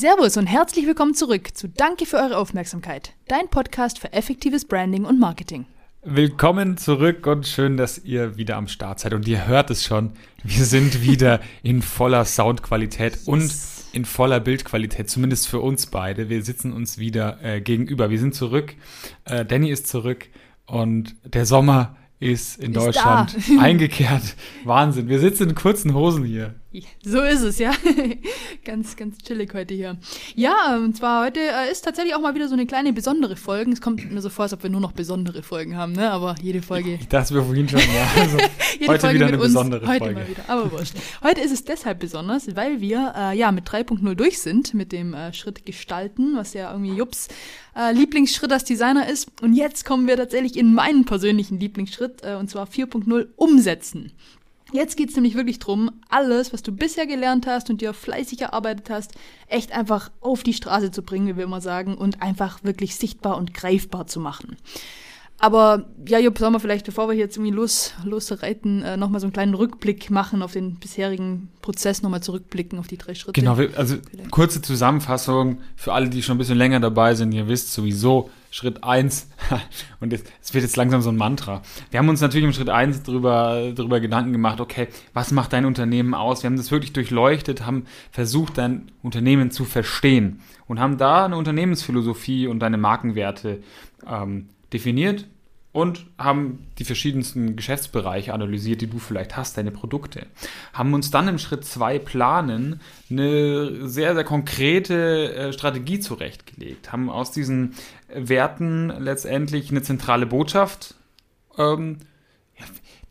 Servus und herzlich willkommen zurück zu Danke für eure Aufmerksamkeit, dein Podcast für effektives Branding und Marketing. Willkommen zurück und schön, dass ihr wieder am Start seid. Und ihr hört es schon, wir sind wieder in voller Soundqualität und in voller Bildqualität, zumindest für uns beide. Wir sitzen uns wieder äh, gegenüber. Wir sind zurück. Äh, Danny ist zurück und der Sommer ist in ist Deutschland eingekehrt. Wahnsinn. Wir sitzen in kurzen Hosen hier. So ist es, ja. ganz, ganz chillig heute hier. Ja, und zwar heute äh, ist tatsächlich auch mal wieder so eine kleine besondere Folge. Es kommt mir so vor, als ob wir nur noch besondere Folgen haben, ne? Aber jede Folge. Ich dachte wir vorhin schon, ja. Also heute Folge wieder eine uns, besondere heute Folge. Mal wieder, aber wurscht. Heute ist es deshalb besonders, weil wir äh, ja mit 3.0 durch sind, mit dem äh, Schritt gestalten, was ja irgendwie Jups äh, Lieblingsschritt als Designer ist. Und jetzt kommen wir tatsächlich in meinen persönlichen Lieblingsschritt, äh, und zwar 4.0 umsetzen. Jetzt geht es nämlich wirklich darum, alles, was du bisher gelernt hast und dir fleißig erarbeitet hast, echt einfach auf die Straße zu bringen, wie wir immer sagen, und einfach wirklich sichtbar und greifbar zu machen. Aber ja, Jupp, sollen wir vielleicht, bevor wir jetzt irgendwie los, losreiten, äh, nochmal so einen kleinen Rückblick machen auf den bisherigen Prozess, nochmal zurückblicken auf die drei Schritte. Genau, also vielleicht. kurze Zusammenfassung für alle, die schon ein bisschen länger dabei sind. Ihr wisst sowieso, Schritt eins und es wird jetzt langsam so ein Mantra. Wir haben uns natürlich im Schritt eins drüber, drüber Gedanken gemacht, okay, was macht dein Unternehmen aus? Wir haben das wirklich durchleuchtet, haben versucht, dein Unternehmen zu verstehen und haben da eine Unternehmensphilosophie und deine Markenwerte ähm, definiert und haben die verschiedensten Geschäftsbereiche analysiert, die du vielleicht hast, deine Produkte. Haben uns dann im Schritt 2 planen eine sehr, sehr konkrete äh, Strategie zurechtgelegt. Haben aus diesen Werten letztendlich eine zentrale Botschaft ähm, ja,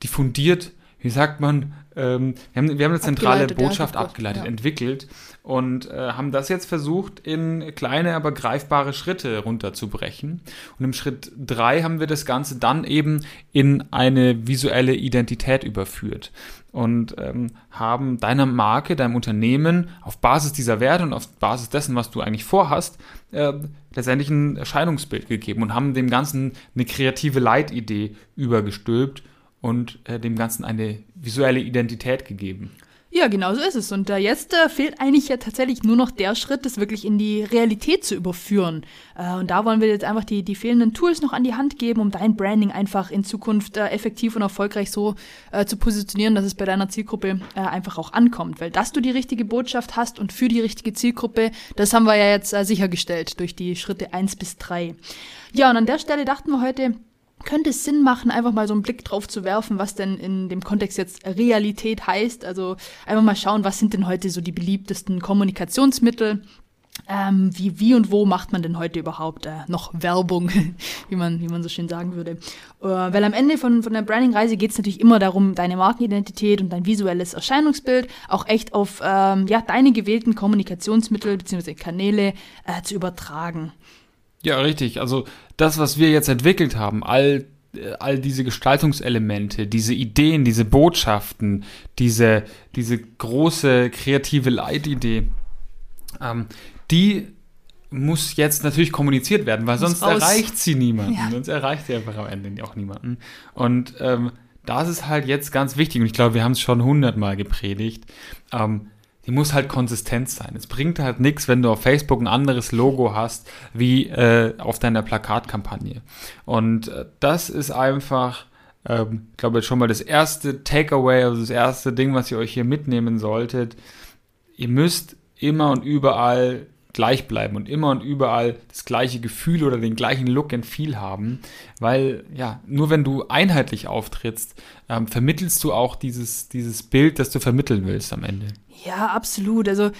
diffundiert, wie sagt man, ähm, wir, haben, wir haben eine zentrale abgeleitet, Botschaft ja, abgeleitet, ja. entwickelt und äh, haben das jetzt versucht, in kleine, aber greifbare Schritte runterzubrechen. Und im Schritt drei haben wir das Ganze dann eben in eine visuelle Identität überführt und ähm, haben deiner Marke, deinem Unternehmen auf Basis dieser Werte und auf Basis dessen, was du eigentlich vorhast, äh, letztendlich ein Erscheinungsbild gegeben und haben dem Ganzen eine kreative Leitidee übergestülpt und äh, dem Ganzen eine visuelle Identität gegeben. Ja, genau so ist es. Und äh, jetzt äh, fehlt eigentlich ja tatsächlich nur noch der Schritt, das wirklich in die Realität zu überführen. Äh, und da wollen wir jetzt einfach die, die fehlenden Tools noch an die Hand geben, um dein Branding einfach in Zukunft äh, effektiv und erfolgreich so äh, zu positionieren, dass es bei deiner Zielgruppe äh, einfach auch ankommt. Weil dass du die richtige Botschaft hast und für die richtige Zielgruppe, das haben wir ja jetzt sichergestellt durch die Schritte eins bis drei. Ja, und an der Stelle dachten wir heute, könnte es Sinn machen, einfach mal so einen Blick drauf zu werfen, was denn in dem Kontext jetzt Realität heißt. Also einfach mal schauen, was sind denn heute so die beliebtesten Kommunikationsmittel. Ähm, wie, wie und wo macht man denn heute überhaupt äh, noch Werbung, wie man, wie man so schön sagen würde? Äh, weil am Ende von, von der Branding-Reise geht es natürlich immer darum, deine Markenidentität und dein visuelles Erscheinungsbild auch echt auf ähm, ja, deine gewählten Kommunikationsmittel bzw. Kanäle äh, zu übertragen. Ja, richtig. Also das, was wir jetzt entwickelt haben, all, all diese Gestaltungselemente, diese Ideen, diese Botschaften, diese, diese große kreative Leitidee, ähm, die muss jetzt natürlich kommuniziert werden, weil sonst erreicht sie niemanden. Ja. Sonst erreicht sie einfach am Ende auch niemanden. Und ähm, das ist halt jetzt ganz wichtig. Und ich glaube, wir haben es schon hundertmal gepredigt. Ähm, die muss halt konsistent sein. Es bringt halt nichts, wenn du auf Facebook ein anderes Logo hast wie äh, auf deiner Plakatkampagne. Und äh, das ist einfach, ähm, ich schon mal das erste Takeaway, also das erste Ding, was ihr euch hier mitnehmen solltet. Ihr müsst immer und überall gleich bleiben und immer und überall das gleiche Gefühl oder den gleichen Look and Feel haben, weil ja, nur wenn du einheitlich auftrittst, ähm, vermittelst du auch dieses, dieses Bild, das du vermitteln willst am Ende. Ja, absolut. Also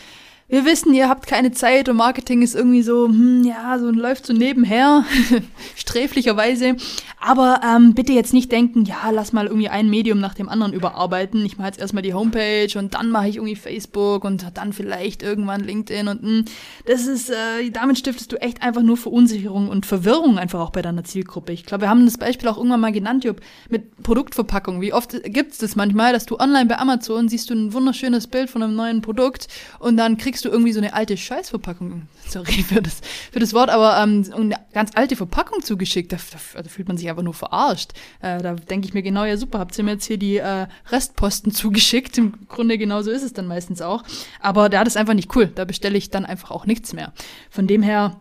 wir wissen, ihr habt keine Zeit und Marketing ist irgendwie so, hm, ja, so läuft so nebenher, sträflicherweise. Aber ähm, bitte jetzt nicht denken, ja, lass mal irgendwie ein Medium nach dem anderen überarbeiten. Ich mache jetzt erstmal die Homepage und dann mache ich irgendwie Facebook und dann vielleicht irgendwann LinkedIn und mh, hm, das ist, äh, damit stiftest du echt einfach nur Verunsicherung und Verwirrung einfach auch bei deiner Zielgruppe. Ich glaube, wir haben das Beispiel auch irgendwann mal genannt, Jupp, mit Produktverpackung. Wie oft gibt es das manchmal, dass du online bei Amazon siehst du ein wunderschönes Bild von einem neuen Produkt und dann kriegst kriegst du irgendwie so eine alte Scheißverpackung, sorry für das, für das Wort, aber ähm, eine ganz alte Verpackung zugeschickt. Da, da, da fühlt man sich einfach nur verarscht. Äh, da denke ich mir genau, ja super, habt ihr mir jetzt hier die äh, Restposten zugeschickt. Im Grunde genauso ist es dann meistens auch. Aber da ja, das ist einfach nicht cool. Da bestelle ich dann einfach auch nichts mehr. Von dem her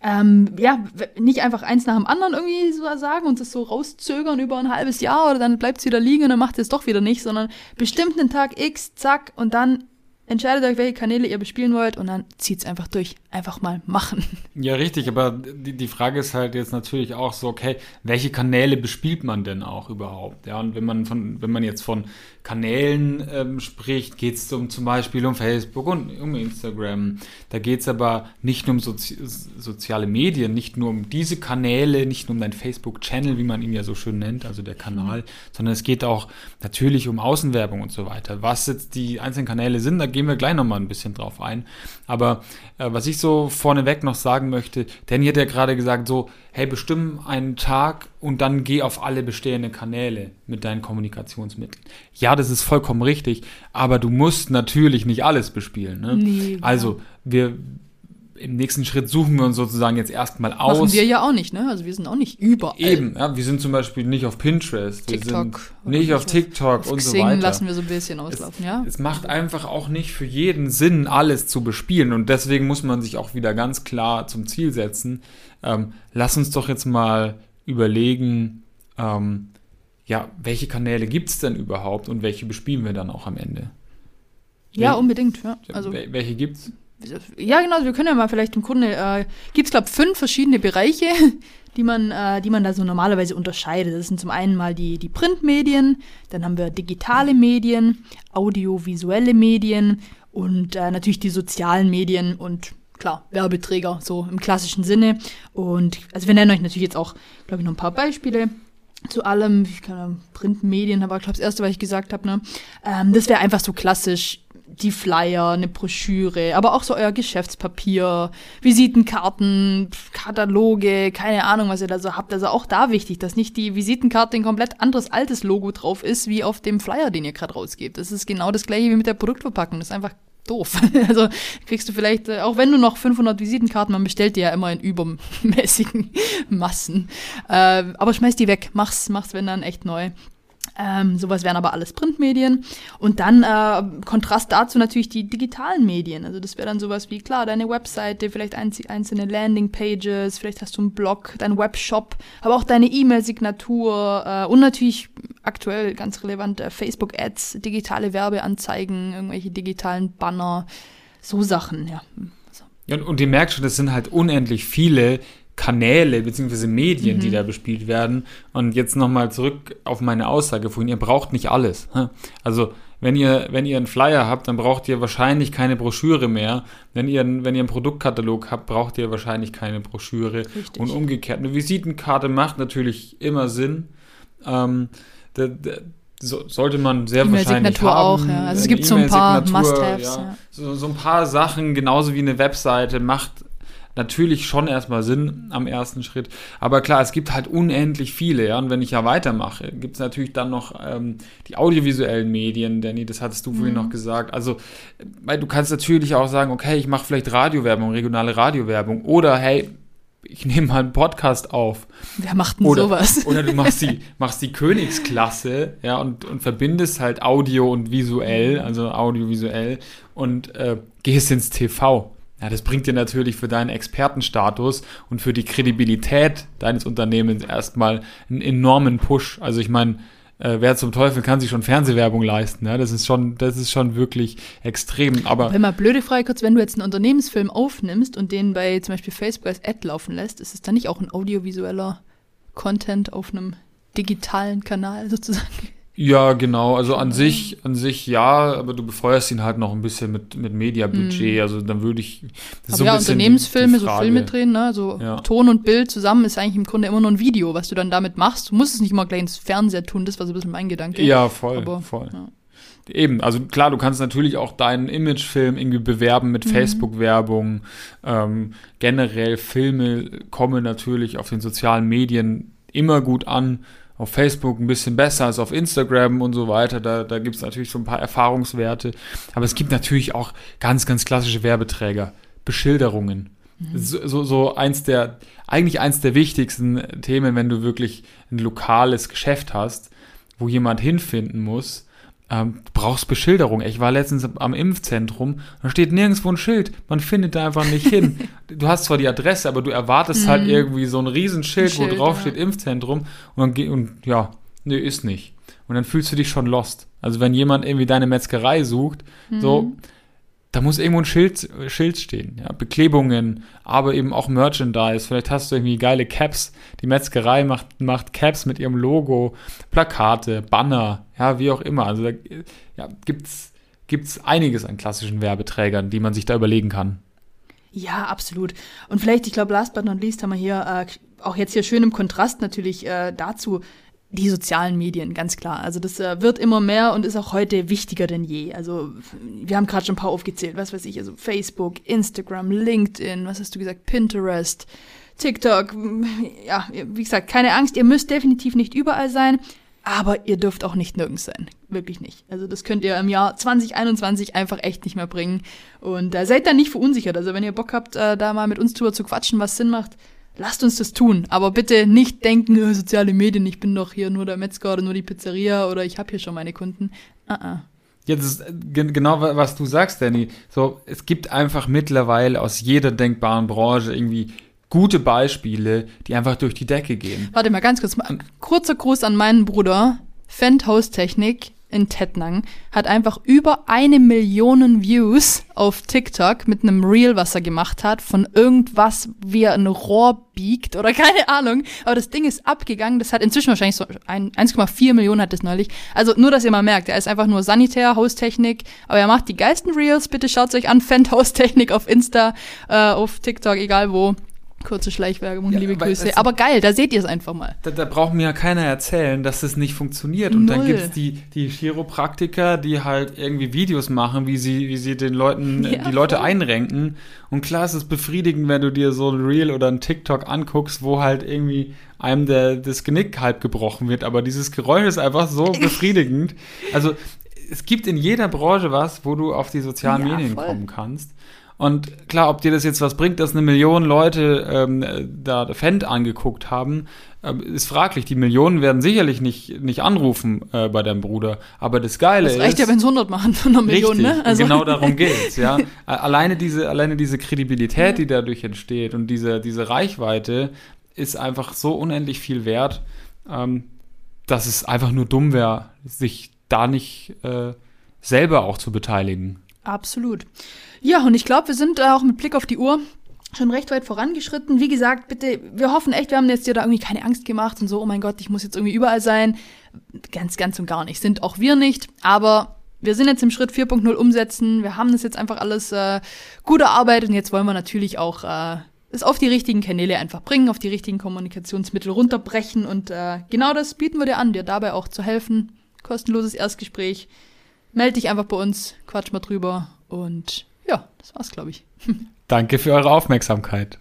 ähm, ja, nicht einfach eins nach dem anderen irgendwie so sagen und das so rauszögern über ein halbes Jahr oder dann bleibt es wieder liegen und dann macht es doch wieder nicht, sondern bestimmt einen Tag X, zack, und dann entscheidet euch, welche Kanäle ihr bespielen wollt und dann zieht es einfach durch. Einfach mal machen. Ja, richtig, aber die, die Frage ist halt jetzt natürlich auch so, okay, welche Kanäle bespielt man denn auch überhaupt? Ja, und wenn man von, wenn man jetzt von Kanälen ähm, spricht, geht es um zum Beispiel um Facebook und um Instagram. Da geht es aber nicht nur um Sozi soziale Medien, nicht nur um diese Kanäle, nicht nur um dein Facebook-Channel, wie man ihn ja so schön nennt, also der Kanal, mhm. sondern es geht auch natürlich um Außenwerbung und so weiter. Was jetzt die einzelnen Kanäle sind, da gehen wir gleich nochmal ein bisschen drauf ein. Aber äh, was ich so vorneweg noch sagen möchte, Danny hat ja gerade gesagt, so, hey, bestimm einen Tag und dann geh auf alle bestehenden Kanäle mit deinen Kommunikationsmitteln. Ja, das ist vollkommen richtig, aber du musst natürlich nicht alles bespielen. Ne? Nee, also, wir, im nächsten Schritt suchen wir uns sozusagen jetzt erstmal aus. Machen wir ja auch nicht, ne? Also wir sind auch nicht überall. Eben, ja, wir sind zum Beispiel nicht auf Pinterest, TikTok, wir sind nicht auf TikTok auf und Xing so weiter. lassen wir so ein bisschen auslaufen, es, ja. Es macht einfach auch nicht für jeden Sinn, alles zu bespielen und deswegen muss man sich auch wieder ganz klar zum Ziel setzen. Ähm, lass uns doch jetzt mal überlegen, ähm, ja, welche Kanäle gibt es denn überhaupt und welche bespielen wir dann auch am Ende? Ja, Wel unbedingt, ja. Also, welche gibt's? Ja, genau, wir können ja mal vielleicht im Grunde, äh, gibt es, glaube ich, fünf verschiedene Bereiche, die man, äh, die man da so normalerweise unterscheidet. Das sind zum einen mal die, die Printmedien, dann haben wir digitale Medien, audiovisuelle Medien und äh, natürlich die sozialen Medien und klar, Werbeträger, so im klassischen Sinne. Und also wir nennen euch natürlich jetzt auch, glaube ich, noch ein paar Beispiele zu allem, ich kann Printmedien, aber ich glaube das erste, was ich gesagt habe, ne? Ähm, das wäre einfach so klassisch die Flyer, eine Broschüre, aber auch so euer Geschäftspapier, Visitenkarten, Kataloge, keine Ahnung, was ihr da so habt. Also auch da wichtig, dass nicht die Visitenkarte ein komplett anderes altes Logo drauf ist, wie auf dem Flyer, den ihr gerade rausgebt. Das ist genau das gleiche wie mit der Produktverpackung. Das ist einfach doof. Also kriegst du vielleicht, äh, auch wenn du noch 500 Visitenkarten, man bestellt die ja immer in übermäßigen Massen. Äh, aber schmeiß die weg, mach's, mach's wenn dann echt neu. Ähm, sowas wären aber alles Printmedien. Und dann äh, Kontrast dazu natürlich die digitalen Medien. Also das wäre dann sowas wie, klar, deine Webseite, vielleicht einzelne Landingpages, vielleicht hast du einen Blog, deinen Webshop, aber auch deine E-Mail-Signatur äh, und natürlich aktuell ganz relevant äh, Facebook-Ads, digitale Werbeanzeigen, irgendwelche digitalen Banner, so Sachen, ja und, und ihr merkt schon, das sind halt unendlich viele Kanäle bzw. Medien, mhm. die da bespielt werden. Und jetzt nochmal zurück auf meine Aussage vorhin, ihr braucht nicht alles. Also wenn ihr, wenn ihr einen Flyer habt, dann braucht ihr wahrscheinlich keine Broschüre mehr. Wenn ihr, wenn ihr einen Produktkatalog habt, braucht ihr wahrscheinlich keine Broschüre. Richtig. Und umgekehrt. Eine Visitenkarte macht natürlich immer Sinn. Ähm, so, sollte man sehr wahrscheinlich haben. auch, ja. Also es gibt so ein paar Must-Haves. Ja. Ja. So, so ein paar Sachen, genauso wie eine Webseite, macht natürlich schon erstmal Sinn am ersten Schritt. Aber klar, es gibt halt unendlich viele, ja. Und wenn ich ja weitermache, gibt es natürlich dann noch ähm, die audiovisuellen Medien, Danny, das hattest du mhm. vorhin noch gesagt. Also, weil du kannst natürlich auch sagen, okay, ich mache vielleicht Radiowerbung, regionale Radiowerbung. Oder hey, ich nehme mal einen Podcast auf. Wer macht denn oder, sowas? Oder du machst die, machst die Königsklasse, ja, und, und verbindest halt Audio und visuell, also audiovisuell, und äh, gehst ins TV. Ja, das bringt dir natürlich für deinen Expertenstatus und für die Kredibilität deines Unternehmens erstmal einen enormen Push. Also ich meine, äh, wer zum Teufel kann sich schon Fernsehwerbung leisten? Ja? Das ist schon, das ist schon wirklich extrem. Aber wenn mal blöde Frage kurz, wenn du jetzt einen Unternehmensfilm aufnimmst und den bei zum Beispiel Facebook als Ad laufen lässt, ist es dann nicht auch ein audiovisueller Content auf einem digitalen Kanal sozusagen? Ja, genau. Also an sich, an sich ja, aber du befeuerst ihn halt noch ein bisschen mit, mit Mediabudget. Mhm. Also dann würde ich. Aber so ja, Unternehmensfilme, so Filme drehen, ne? So ja. Ton und Bild zusammen ist eigentlich im Grunde immer nur ein Video, was du dann damit machst. Du musst es nicht mal gleich ins Fernseher tun, das war so ein bisschen mein Gedanke. Ja, voll. Aber, voll. Ja. Eben, also klar, du kannst natürlich auch deinen Imagefilm irgendwie bewerben mit mhm. Facebook-Werbung. Ähm, generell Filme kommen natürlich auf den sozialen Medien immer gut an auf Facebook ein bisschen besser als auf Instagram und so weiter. Da, da gibt es natürlich so ein paar Erfahrungswerte. Aber es gibt natürlich auch ganz, ganz klassische Werbeträger. Beschilderungen. Mhm. So, so, so eins der, eigentlich eins der wichtigsten Themen, wenn du wirklich ein lokales Geschäft hast, wo jemand hinfinden muss ähm, du brauchst Beschilderung. Ich war letztens am Impfzentrum, da steht nirgendwo ein Schild. Man findet da einfach nicht hin. Du hast zwar die Adresse, aber du erwartest halt mhm. halt irgendwie so ein Riesenschild, Schild, wo drauf ja. steht Impfzentrum und, dann, und ja, nee, ist nicht. Und dann fühlst du dich schon lost. Also wenn jemand irgendwie deine Metzgerei sucht, mhm. so, da muss irgendwo ein Schild, Schild stehen. Ja, Beklebungen, aber eben auch Merchandise. Vielleicht hast du irgendwie geile Caps. Die Metzgerei macht, macht Caps mit ihrem Logo, Plakate, Banner, ja, wie auch immer. Also da ja, gibt's gibt's einiges an klassischen Werbeträgern, die man sich da überlegen kann. Ja, absolut. Und vielleicht, ich glaube, last but not least haben wir hier äh, auch jetzt hier schön im Kontrast natürlich äh, dazu die sozialen Medien, ganz klar. Also das äh, wird immer mehr und ist auch heute wichtiger denn je. Also wir haben gerade schon ein paar aufgezählt, was weiß ich, also Facebook, Instagram, LinkedIn, was hast du gesagt, Pinterest, TikTok. Ja, wie gesagt, keine Angst, ihr müsst definitiv nicht überall sein, aber ihr dürft auch nicht nirgends sein. Wirklich nicht. Also das könnt ihr im Jahr 2021 einfach echt nicht mehr bringen. Und äh, seid dann nicht verunsichert. Also wenn ihr Bock habt, äh, da mal mit uns drüber zu quatschen, was Sinn macht, lasst uns das tun. Aber bitte nicht denken, oh, soziale Medien, ich bin doch hier nur der Metzger oder nur die Pizzeria oder ich habe hier schon meine Kunden. Uh -uh. Ja, das ist genau, was du sagst, Danny. So, es gibt einfach mittlerweile aus jeder denkbaren Branche irgendwie gute Beispiele, die einfach durch die Decke gehen. Warte mal ganz kurz. Kurzer Gruß an meinen Bruder. Fendt Haustechnik in Tettnang hat einfach über eine Million Views auf TikTok mit einem Reel, was er gemacht hat, von irgendwas, wie er ein Rohr biegt oder keine Ahnung. Aber das Ding ist abgegangen. Das hat inzwischen wahrscheinlich so 1,4 Millionen hat das neulich. Also nur, dass ihr mal merkt, er ist einfach nur Sanitär, Haustechnik. Aber er macht die geilsten Reels. Bitte schaut euch an. Fendt Haustechnik auf Insta, äh, auf TikTok, egal wo. Kurze Schleichwerbung, ja, liebe Grüße. Aber geil, da seht ihr es einfach mal. Da, da, braucht mir ja keiner erzählen, dass es nicht funktioniert. Und Null. dann gibt es die, die Chiropraktiker, die halt irgendwie Videos machen, wie sie, wie sie den Leuten, ja, die Leute voll. einrenken. Und klar ist es befriedigend, wenn du dir so ein Reel oder ein TikTok anguckst, wo halt irgendwie einem der, das Genick halb gebrochen wird. Aber dieses Geräusch ist einfach so befriedigend. Also es gibt in jeder Branche was, wo du auf die sozialen ja, Medien voll. kommen kannst. Und klar, ob dir das jetzt was bringt, dass eine Million Leute ähm, da Fendt angeguckt haben, äh, ist fraglich. Die Millionen werden sicherlich nicht, nicht anrufen äh, bei deinem Bruder. Aber das Geile ist. Das reicht ist, ja, wenn es 100 machen von einer Million, richtig, ne? Also. Genau darum geht's, ja. alleine diese, alleine diese Kredibilität, die dadurch entsteht und diese, diese Reichweite ist einfach so unendlich viel wert, ähm, dass es einfach nur dumm wäre, sich da nicht äh, selber auch zu beteiligen. Absolut. Ja, und ich glaube, wir sind auch mit Blick auf die Uhr schon recht weit vorangeschritten. Wie gesagt, bitte, wir hoffen echt, wir haben jetzt dir da irgendwie keine Angst gemacht und so, oh mein Gott, ich muss jetzt irgendwie überall sein. Ganz, ganz und gar nicht. Sind auch wir nicht. Aber wir sind jetzt im Schritt 4.0 umsetzen. Wir haben das jetzt einfach alles äh, gut erarbeitet und jetzt wollen wir natürlich auch äh, es auf die richtigen Kanäle einfach bringen, auf die richtigen Kommunikationsmittel runterbrechen und äh, genau das bieten wir dir an, dir dabei auch zu helfen. Kostenloses Erstgespräch. Meld dich einfach bei uns, quatsch mal drüber und ja, das war's, glaube ich. Danke für eure Aufmerksamkeit.